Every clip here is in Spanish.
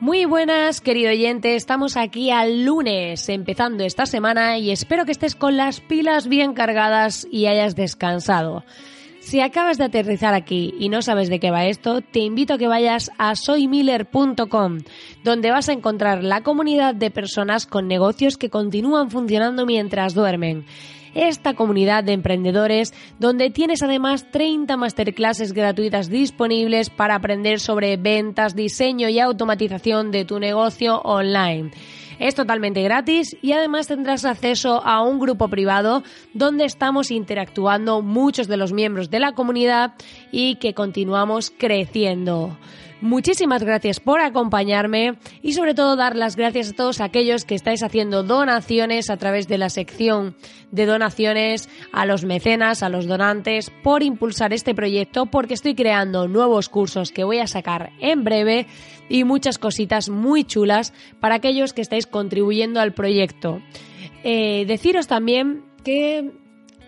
Muy buenas, querido oyente. Estamos aquí al lunes, empezando esta semana y espero que estés con las pilas bien cargadas y hayas descansado. Si acabas de aterrizar aquí y no sabes de qué va esto, te invito a que vayas a soymiller.com, donde vas a encontrar la comunidad de personas con negocios que continúan funcionando mientras duermen esta comunidad de emprendedores donde tienes además 30 masterclasses gratuitas disponibles para aprender sobre ventas, diseño y automatización de tu negocio online. Es totalmente gratis y además tendrás acceso a un grupo privado donde estamos interactuando muchos de los miembros de la comunidad y que continuamos creciendo. Muchísimas gracias por acompañarme y sobre todo dar las gracias a todos aquellos que estáis haciendo donaciones a través de la sección de donaciones, a los mecenas, a los donantes, por impulsar este proyecto porque estoy creando nuevos cursos que voy a sacar en breve y muchas cositas muy chulas para aquellos que estáis contribuyendo al proyecto. Eh, deciros también que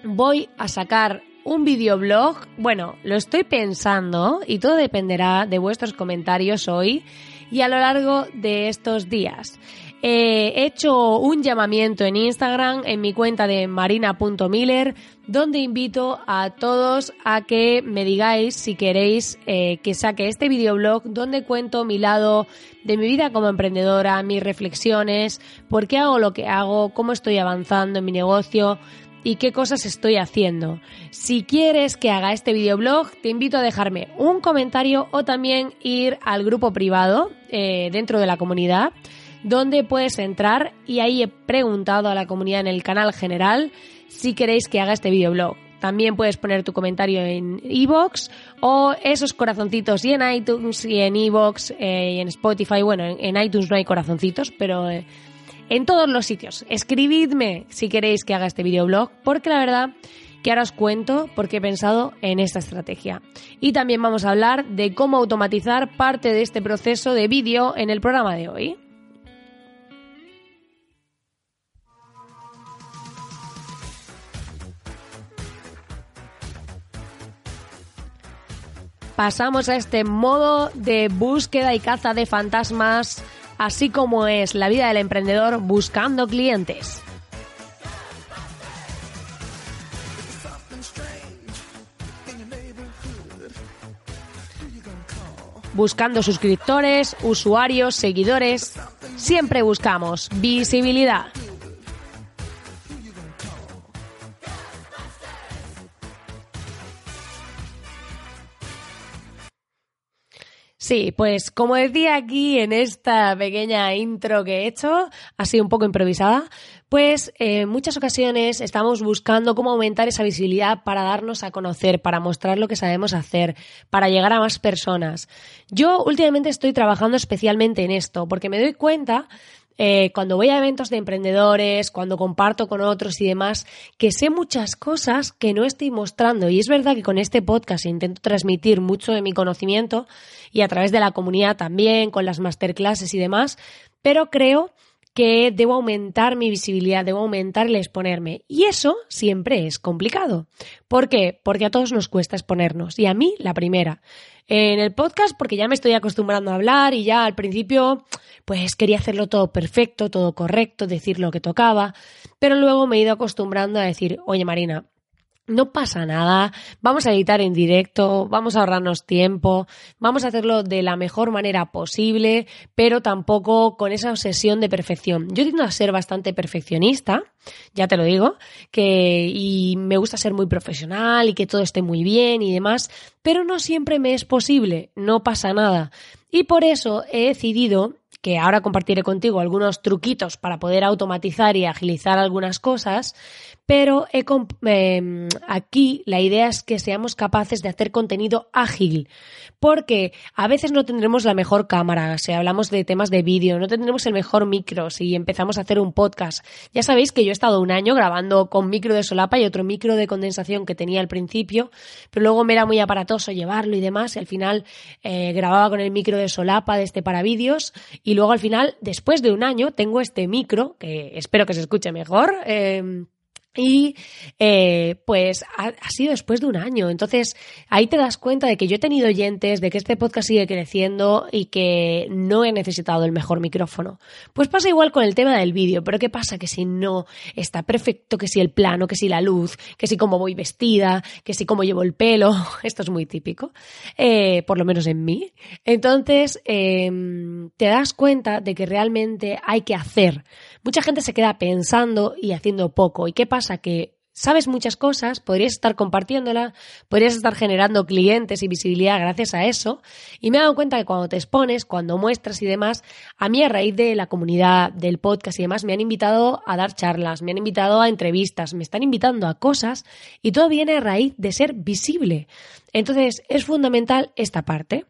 voy a sacar un videoblog. Bueno, lo estoy pensando y todo dependerá de vuestros comentarios hoy y a lo largo de estos días. he hecho un llamamiento en Instagram, en mi cuenta de marina.miller, donde invito a todos a que me digáis si queréis eh, que saque este videoblog donde cuento mi lado de mi vida como emprendedora, mis reflexiones, por qué hago lo que hago, cómo estoy avanzando en mi negocio, y qué cosas estoy haciendo. Si quieres que haga este videoblog, te invito a dejarme un comentario o también ir al grupo privado eh, dentro de la comunidad, donde puedes entrar y ahí he preguntado a la comunidad en el canal general si queréis que haga este videoblog. También puedes poner tu comentario en iVoox o esos corazoncitos y en iTunes y en iVoox eh, y en Spotify. Bueno, en, iTunes no hay corazoncitos, pero eh, en todos los sitios. Escribidme si queréis que haga este videoblog, porque la verdad que ahora os cuento porque he pensado en esta estrategia. Y también vamos a hablar de cómo automatizar parte de este proceso de vídeo en el programa de hoy. Pasamos a este modo de búsqueda y caza de fantasmas así como es la vida del emprendedor buscando clientes. Buscando suscriptores, usuarios, seguidores, siempre buscamos visibilidad. Sí, pues como decía aquí en esta pequeña intro que he hecho, así un poco improvisada, pues en muchas ocasiones estamos buscando cómo aumentar esa visibilidad para darnos a conocer, para mostrar lo que sabemos hacer, para llegar a más personas. Yo últimamente estoy trabajando especialmente en esto, porque me doy cuenta eh, cuando voy a eventos de emprendedores, cuando comparto con otros y demás, que sé muchas cosas que no estoy mostrando. Y es verdad que con este podcast intento transmitir mucho de mi conocimiento y a través de la comunidad también, con las masterclasses y demás, pero creo que debo aumentar mi visibilidad, debo aumentar el exponerme. Y eso siempre es complicado. ¿Por qué? Porque a todos nos cuesta exponernos. Y a mí, la primera. En el podcast, porque ya me estoy acostumbrando a hablar y ya al principio, pues quería hacerlo todo perfecto, todo correcto, decir lo que tocaba. Pero luego me he ido acostumbrando a decir, oye Marina, no pasa nada, vamos a editar en directo, vamos a ahorrarnos tiempo, vamos a hacerlo de la mejor manera posible, pero tampoco con esa obsesión de perfección. Yo tiendo a ser bastante perfeccionista, ya te lo digo, que y me gusta ser muy profesional y que todo esté muy bien y demás, pero no siempre me es posible, no pasa nada. Y por eso he decidido que ahora compartiré contigo algunos truquitos para poder automatizar y agilizar algunas cosas, pero em, aquí la idea es que seamos capaces de hacer contenido ágil, porque a veces no tendremos la mejor cámara, si hablamos de temas de vídeo, no tendremos el mejor micro si empezamos a hacer un podcast. Ya sabéis que yo he estado un año grabando con micro de solapa y otro micro de condensación que tenía al principio, pero luego me era muy aparatoso llevarlo y demás, y al final eh, grababa con el micro de solapa de este para vídeos y luego al final, después de un año, tengo este micro, que espero que se escuche mejor. Em, y eh, pues ha, sido después de un año. Entonces ahí te das cuenta de que yo he tenido oyentes, de que este podcast sigue creciendo y que no he necesitado el mejor micrófono. Pues pasa igual con el tema del vídeo, pero ¿qué pasa? Que si no está perfecto, que si el plano, que si la luz, que si cómo voy vestida, que si cómo llevo el pelo, esto es muy típico, eh, por lo menos en mí. Entonces em, te das cuenta de que realmente hay que hacer. Mucha gente se queda pensando y haciendo poco. ¿Y qué pasa? Que sabes muchas cosas, podrías estar compartiéndola, podrías estar generando clientes y visibilidad gracias a eso. Y me he dado cuenta que cuando te expones, cuando muestras y demás, a mí a raíz de la comunidad, del podcast y demás, me han invitado a dar charlas, me han invitado a entrevistas, me están invitando a cosas y todo viene a raíz de ser visible. Entonces es fundamental esta parte.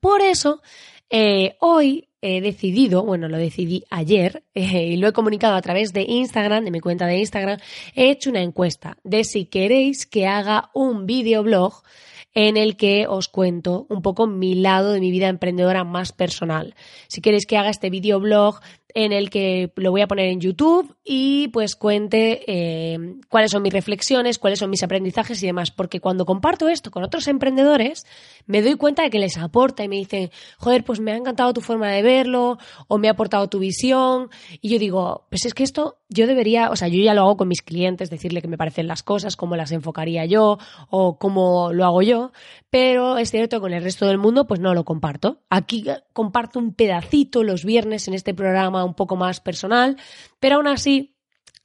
Por eso, eh, hoy he decidido, bueno, lo decidí ayer eh, y lo he comunicado a través de Instagram, de mi cuenta de Instagram, he hecho una encuesta de si queréis que haga un videoblog en el que os cuento un poco mi lado de mi vida emprendedora más personal. Si queréis que haga este videoblog en el que lo voy a poner en YouTube y pues cuente eh, cuáles son mis reflexiones, cuáles son mis aprendizajes y demás. Porque cuando comparto esto con otros emprendedores, me doy cuenta de que les aporta y me dicen, joder, pues me ha encantado tu forma de verlo o me ha aportado tu visión. Y yo digo, pues es que esto yo debería, o sea, yo ya lo hago con mis clientes, decirle que me parecen las cosas, cómo las enfocaría yo o cómo lo hago yo, pero es cierto que con el resto del mundo pues no lo comparto. Aquí comparto un pedacito los viernes en este programa un poco más personal, pero aún así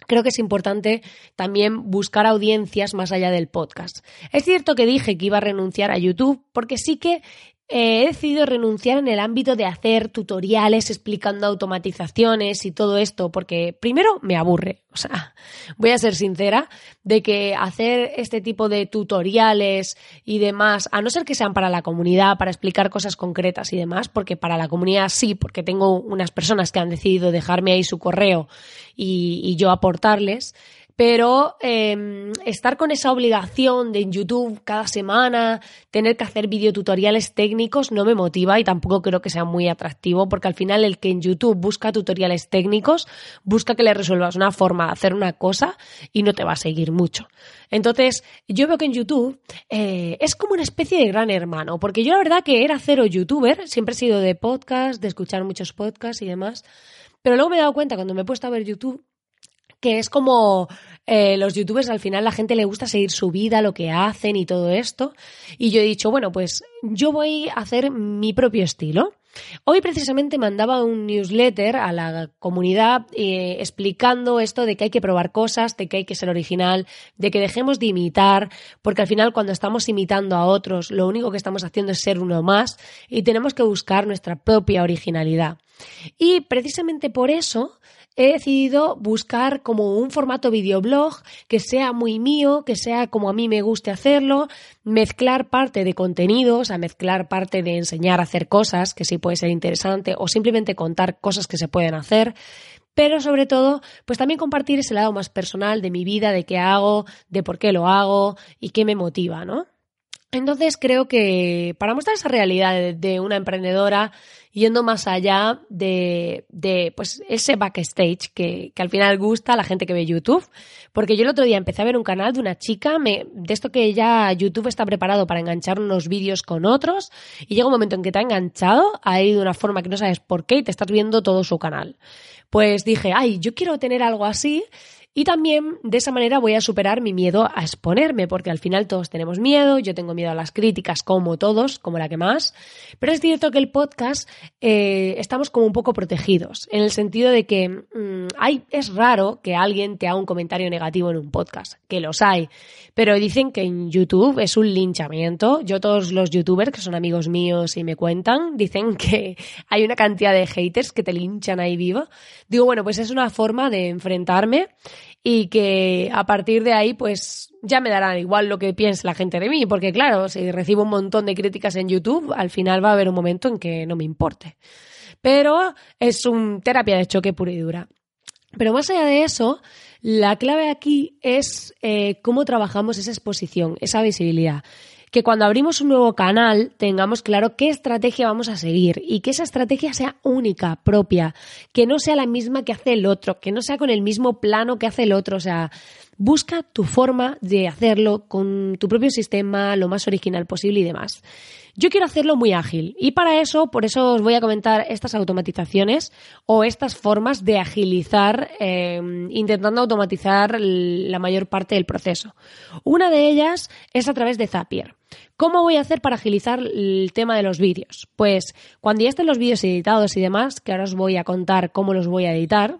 creo que es importante también buscar audiencias más allá del podcast. Es cierto que dije que iba a renunciar a YouTube porque sí que he decidido renunciar en el ámbito de hacer tutoriales explicando automatizaciones y todo esto, porque primero me aburre. O sea, voy a ser sincera de que hacer este tipo de tutoriales y demás, a no ser que sean para la comunidad, para explicar cosas concretas y demás, porque para la comunidad sí, porque tengo unas personas que han decidido dejarme ahí su correo y, y yo aportarles, pero em, estar con esa obligación de en YouTube cada semana, tener que hacer videotutoriales técnicos no me motiva y tampoco creo que sea muy atractivo porque al final el que en YouTube busca tutoriales técnicos busca que le resuelvas una forma de hacer una cosa y no te va a seguir mucho. Entonces, yo veo que en YouTube eh, es como una especie de gran hermano, porque yo la verdad que era cero youtuber, siempre he sido de podcast, de escuchar muchos podcasts y demás, pero luego me he dado cuenta cuando me he puesto a ver YouTube que es como eh, los youtubers al final la gente le gusta seguir su vida, lo que hacen y todo esto. Y yo he dicho, bueno, pues yo voy a hacer mi propio estilo. Hoy precisamente mandaba un newsletter a la comunidad eh, explicando esto de que hay que probar cosas, de que hay que ser original, de que dejemos de imitar, porque al final cuando estamos imitando a otros lo único que estamos haciendo es ser uno más y tenemos que buscar nuestra propia originalidad. Y precisamente por eso he decidido buscar como un formato videoblog que sea muy mío, que sea como a mí me guste hacerlo, mezclar parte de contenidos, a mezclar parte de enseñar a hacer cosas, que sí puede ser interesante, o simplemente contar cosas que se pueden hacer pero sobre todo, pues también compartir ese lado más personal de mi vida, de qué hago, de por qué lo hago y qué me motiva, ¿no? Entonces creo que para mostrar esa realidad de, una emprendedora yendo más allá de, pues ese backstage que, que, al final gusta a la gente que ve YouTube. Porque yo el otro día empecé a ver un canal de una chica, me, de esto que ya YouTube está preparado para enganchar unos vídeos con otros, y llega un momento en que te ha enganchado ahí de una forma que no sabes por qué y te estás viendo todo su canal. Pues dije, ay, yo quiero tener algo así Y también de esa manera voy a superar mi miedo a exponerme, porque al final todos tenemos miedo, yo tengo miedo a las críticas como todos, como la que más, pero es cierto que el podcast eh, estamos como un poco protegidos, en el sentido de que mm, hay, es raro que alguien te haga un comentario negativo en un podcast, que los hay, pero dicen que en YouTube es un linchamiento. Yo todos los youtubers que son amigos míos y me cuentan, dicen que hay una cantidad de haters que te linchan ahí vivo. Digo, bueno, pues es una forma de enfrentarme y que a partir de ahí pues ya me darán igual lo que piense la gente de mí, porque claro, si recibo un montón de críticas en YouTube, al final va a haber un momento en que no me importe. Pero es un terapia de choque pura y dura. Pero más allá de eso, la clave aquí es eh, cómo trabajamos esa exposición, esa visibilidad que cuando abrimos un nuevo canal tengamos claro qué estrategia vamos a seguir y que esa estrategia sea única, propia, que no sea la misma que hace el otro, que no sea con el mismo plano que hace el otro, o sea, busca tu forma de hacerlo con tu propio sistema, lo más original posible y demás. Yo quiero hacerlo muy ágil y para eso, por eso os voy a comentar estas automatizaciones o estas formas de agilizar, em, intentando automatizar la mayor parte del proceso. Una de ellas es a través de Zapier. ¿Cómo voy a hacer para agilizar el tema de los vídeos? Pues cuando ya estén los vídeos editados y demás, que ahora os voy a contar cómo los voy a editar,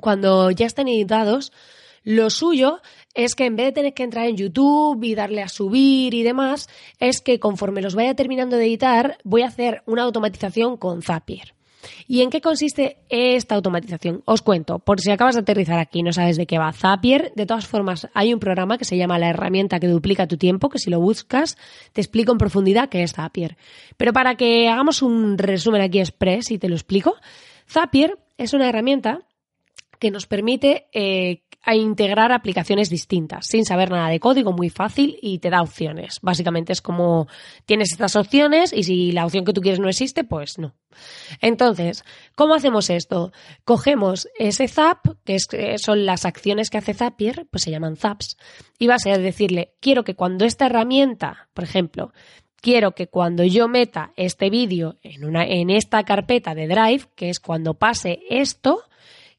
cuando ya estén editados, lo suyo es que en vez de tener que entrar en YouTube y darle a subir y demás, es que conforme los vaya terminando de editar, voy a hacer una automatización con Zapier. ¿Y en qué consiste esta automatización? Os cuento, por si acabas de aterrizar aquí y no sabes de qué va Zapier, de todas formas hay un programa que se llama la herramienta que duplica tu tiempo, que si lo buscas te explico en profundidad qué es Zapier. Pero para que hagamos un resumen aquí express y te lo explico, Zapier es una herramienta que nos permite eh, a integrar aplicaciones distintas, sin saber nada de código, muy fácil y te da opciones. Básicamente es como tienes estas opciones y si la opción que tú quieres no existe, pues no. Entonces, ¿cómo hacemos esto? Cogemos ese zap, que son las acciones que hace Zapier, pues se llaman zaps, y vas a decirle, quiero que cuando esta herramienta, por ejemplo, quiero que cuando yo meta este vídeo en, una, en esta carpeta de Drive, que es cuando pase esto,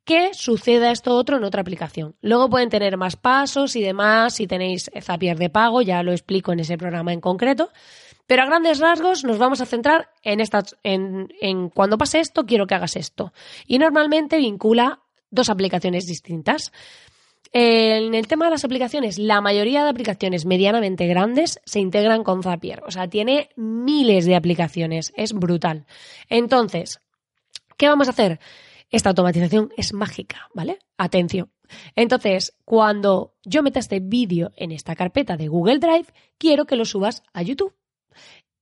que suceda esto otro en otra aplicación. Luego pueden tener más pasos y demás, si tenéis Zapier de pago, ya lo explico en ese programa en concreto. Pero a grandes rasgos nos vamos a centrar en, en, en cuando pase esto, quiero que hagas esto. Y normalmente vincula dos aplicaciones distintas. En el tema de las aplicaciones, la mayoría de aplicaciones medianamente grandes se integran con Zapier. O sea, tiene miles de aplicaciones. Es brutal. Entonces, ¿qué vamos a hacer? Esta automatización es mágica, ¿vale? Atención. Entonces, cuando yo meta este vídeo en esta carpeta de Google Drive, quiero que lo subas a YouTube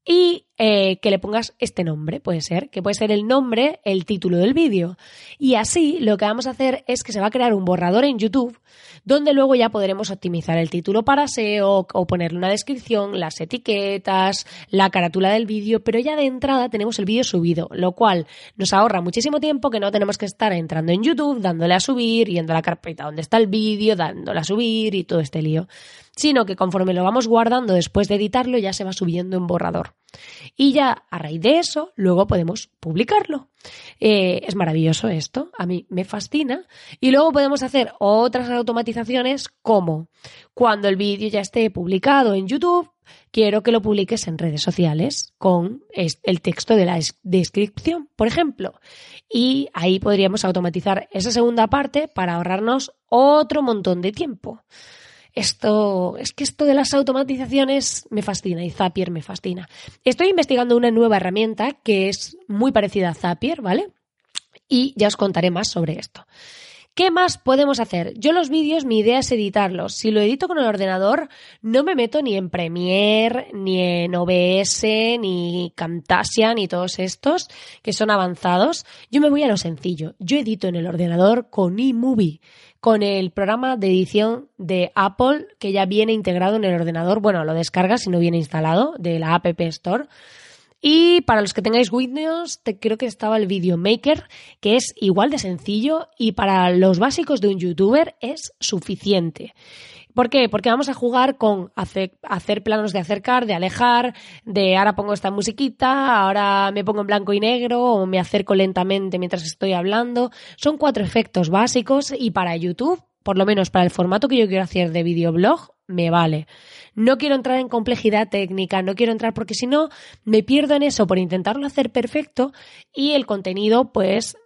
y eh, que le pongas este nombre, puede ser, que puede ser el nombre, el título del vídeo. Y así lo que vamos a hacer es que se va a crear un borrador en YouTube donde luego ya podremos optimizar el título para SEO o ponerle una descripción, las etiquetas, la carátula del vídeo, pero ya de entrada tenemos el vídeo subido, lo cual nos ahorra muchísimo tiempo que no tenemos que estar entrando en YouTube, dándole a subir, yendo a la carpeta donde está el vídeo, dándole a subir y todo este lío sino que conforme lo vamos guardando después de editarlo ya se va subiendo en borrador. Y ya a raíz de eso, luego podemos publicarlo. Eh, es maravilloso esto, a mí me fascina. Y luego podemos hacer otras automatizaciones como cuando el vídeo ya esté publicado en YouTube, quiero que lo publiques en redes sociales con el texto de la descripción, por ejemplo. Y ahí podríamos automatizar esa segunda parte para ahorrarnos otro montón de tiempo. Esto, es que esto de las automatizaciones me fascina y Zapier me fascina. Estoy investigando una nueva herramienta que es muy parecida a Zapier, ¿vale? Y ya os contaré más sobre esto. ¿Qué más podemos hacer? Yo los vídeos, mi idea es editarlos. Si lo edito con el ordenador, no me meto ni en Premiere, ni en OBS, ni Camtasia, ni todos estos que son avanzados. Yo me voy a lo sencillo. Yo edito en el ordenador con eMovie con el programa de edición de Apple que ya viene integrado en el ordenador. Bueno, lo descargas si no viene instalado de la App Store. Y para los que tengáis Windows, te, creo que estaba el Video Maker, que es igual de sencillo y para los básicos de un youtuber es suficiente. ¿Por qué? Porque vamos a jugar con hacer, planos de acercar, de alejar, de ahora pongo esta musiquita, ahora me pongo en blanco y negro o me acerco lentamente mientras estoy hablando. Son cuatro efectos básicos y para YouTube por lo menos para el formato que yo quiero hacer de videoblog, me vale. No quiero entrar en complejidad técnica, no quiero entrar porque si no me pierdo en eso por intentarlo hacer perfecto y el contenido pues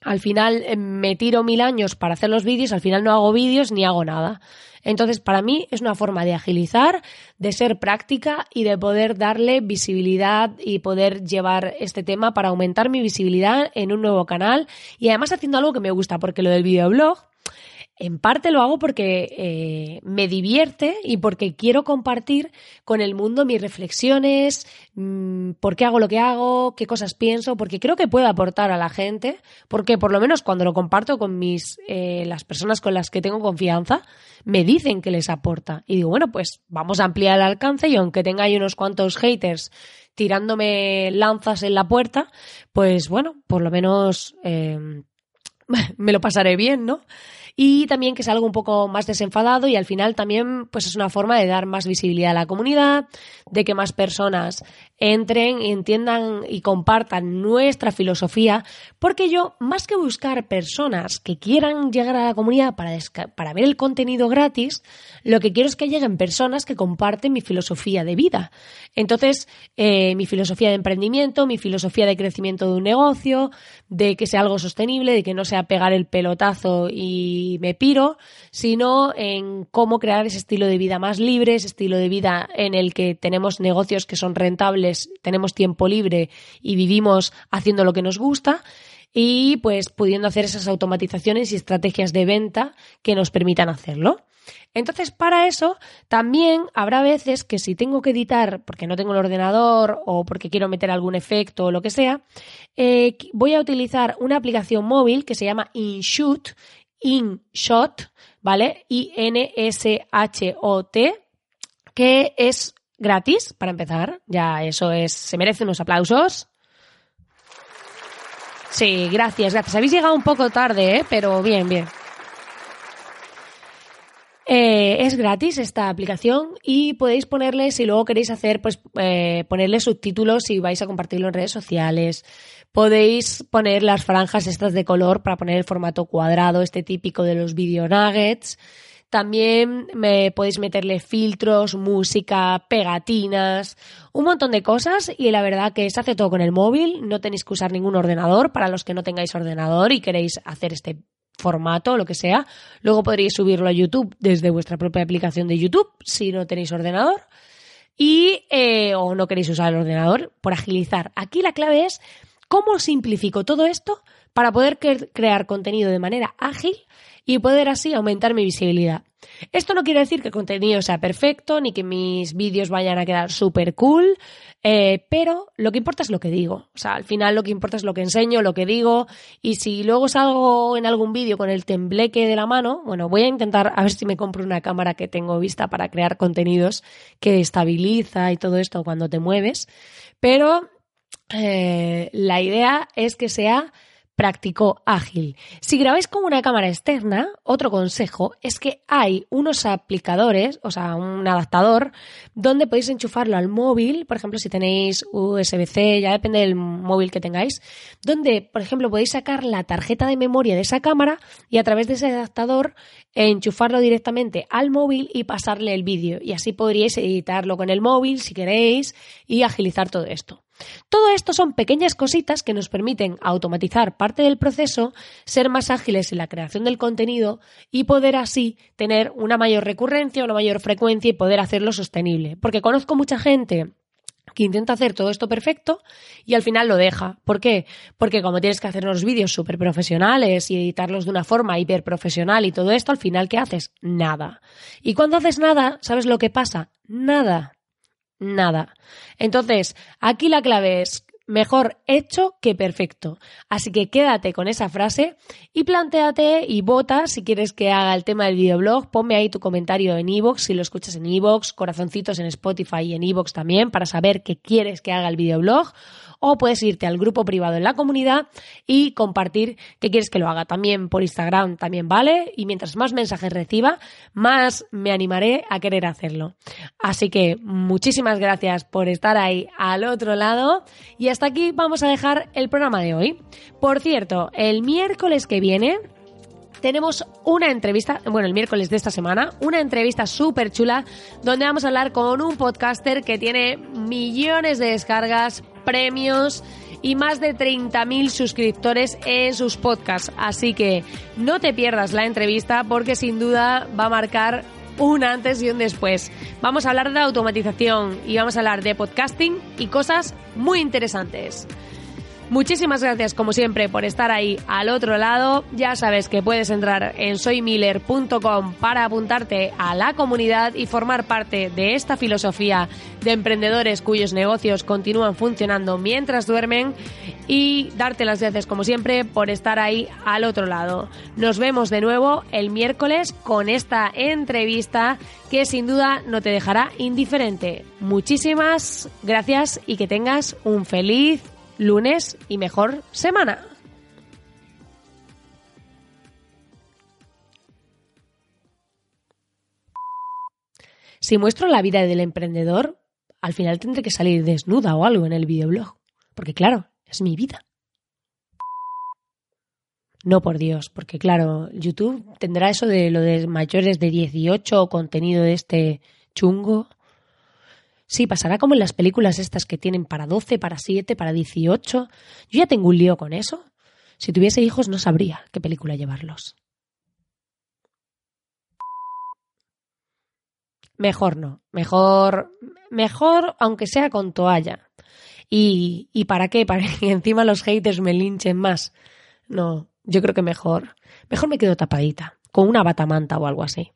al final eh, me tiro mil años para hacer los vídeos, al final no hago vídeos ni hago nada. Entonces, para mí es una forma de agilizar, de ser práctica y de poder darle visibilidad y poder llevar este tema para aumentar mi visibilidad en un nuevo canal y además haciendo algo que me gusta, porque lo del videoblog en parte lo hago porque eh, me divierte y porque quiero compartir con el mundo mis reflexiones, mmm, por qué hago lo que hago, qué cosas pienso, porque creo que puedo aportar a la gente, porque por lo menos cuando lo comparto con mis eh, las personas con las que tengo confianza, me dicen que les aporta. Y digo, bueno, pues vamos a ampliar el alcance y aunque tenga ahí unos cuantos haters tirándome lanzas en la puerta, pues bueno, por lo menos eh, me lo pasaré bien, ¿no? Y también que sea algo un poco más desenfadado y al final también pues es una forma de dar más visibilidad a la comunidad, de que más personas entren, entiendan y compartan nuestra filosofía, porque yo, más que buscar personas que quieran llegar a la comunidad para, para ver el contenido gratis, lo que quiero es que lleguen personas que comparten mi filosofía de vida. Entonces, eh, mi filosofía de emprendimiento, mi filosofía de crecimiento de un negocio, de que sea algo sostenible, de que no sea pegar el pelotazo y me piro, sino en cómo crear ese estilo de vida más libre, ese estilo de vida en el que tenemos negocios que son rentables, tenemos tiempo libre y vivimos haciendo lo que nos gusta y pues pudiendo hacer esas automatizaciones y estrategias de venta que nos permitan hacerlo. Entonces, para eso también habrá veces que si tengo que editar porque no tengo el ordenador o porque quiero meter algún efecto o lo que sea, eh, voy a utilizar una aplicación móvil que se llama InShoot, InShot, ¿vale? I-N-S-H-O-T, que es gratis, para empezar. Ya eso es, se merece unos aplausos. Sí, gracias, gracias. Habéis llegado un poco tarde, ¿eh? pero bien, bien. Eh, es gratis esta aplicación y podéis ponerle, si luego queréis hacer, pues eh, ponerle subtítulos y vais a compartirlo en redes sociales. Podéis poner las franjas estas de color para poner el formato cuadrado, este típico de los video nuggets. También me podéis meterle filtros, música, pegatinas, un montón de cosas y la verdad que se hace todo con el móvil, no tenéis que usar ningún ordenador para los que no tengáis ordenador y queréis hacer este formato, lo que sea. Luego podréis subirlo a YouTube desde vuestra propia aplicación de YouTube si no tenéis ordenador y eh, o no queréis usar el ordenador por agilizar. Aquí la clave es cómo simplifico todo esto para poder crear contenido de manera ágil y poder así aumentar mi visibilidad. Esto no quiere decir que el contenido sea perfecto ni que mis vídeos vayan a quedar súper cool, eh, pero lo que importa es lo que digo. O sea, al final lo que importa es lo que enseño, lo que digo, y si luego salgo en algún vídeo con el tembleque de la mano, bueno, voy a intentar a ver si me compro una cámara que tengo vista para crear contenidos que estabiliza y todo esto cuando te mueves, pero eh, la idea es que sea práctico, ágil. Si grabáis con una cámara externa, otro consejo es que hay unos aplicadores, o sea, un adaptador, donde podéis enchufarlo al móvil, por ejemplo, si tenéis USB-C, ya depende del móvil que tengáis, donde, por ejemplo, podéis sacar la tarjeta de memoria de esa cámara y a través de ese adaptador enchufarlo directamente al móvil y pasarle el vídeo. Y así podríais editarlo con el móvil si queréis y agilizar todo esto. Todo esto son pequeñas cositas que nos permiten automatizar parte del proceso, ser más ágiles en la creación del contenido y poder así tener una mayor recurrencia, una mayor frecuencia y poder hacerlo sostenible. Porque conozco mucha gente que intenta hacer todo esto perfecto y al final lo deja. ¿Por qué? Porque como tienes que hacer unos vídeos súper profesionales y editarlos de una forma hiper profesional y todo esto, al final, ¿qué haces? Nada. Y cuando haces nada, ¿sabes lo que pasa? Nada nada. Entonces, aquí la clave es mejor hecho que perfecto. Así que quédate con esa frase y planteate y vota si quieres que haga el tema del videoblog. Ponme ahí tu comentario en iVoox, si lo escuchas en iVoox, corazoncitos en Spotify y en iVoox también para saber qué quieres que haga el videoblog o puedes irte al grupo privado en la comunidad y compartir que quieres que lo haga. También por Instagram también vale y mientras más mensajes reciba, más me animaré a querer hacerlo. Así que muchísimas gracias por estar ahí al otro lado y hasta aquí vamos a dejar el programa de hoy. Por cierto, el miércoles que viene tenemos una entrevista, bueno, el miércoles de esta semana, una entrevista súper chula donde vamos a hablar con un podcaster que tiene millones de descargas, premios y más de 30.000 suscriptores en sus podcasts. Así que no te pierdas la entrevista porque sin duda va a marcar un antes y un después. Vamos a hablar de automatización y vamos a hablar de podcasting y cosas muy interesantes. Muchísimas gracias, como siempre, por estar ahí al otro lado. Ya sabes que puedes entrar en soymiller.com para apuntarte a la comunidad y formar parte de esta filosofía de emprendedores cuyos negocios continúan funcionando mientras duermen y darte las gracias, como siempre, por estar ahí al otro lado. Nos vemos de nuevo el miércoles con esta entrevista que sin duda no te dejará indiferente. Muchísimas gracias y que tengas un feliz lunes y mejor semana. Si muestro la vida del emprendedor, al final tendré que salir desnuda o algo en el videoblog. Porque claro, es mi vida. No, por Dios, porque claro, YouTube tendrá eso de lo de mayores de 18 o contenido de este chungo. Sí, pasará como en las películas estas que tienen para 12, para 7, para 18. Yo ya tengo un lío con eso. Si tuviese hijos no sabría qué película llevarlos. Mejor no. Mejor, mejor aunque sea con toalla. ¿Y, y para qué? Para que encima los haters me linchen más. No, yo creo que mejor. Mejor me quedo tapadita, con una batamanta o algo así.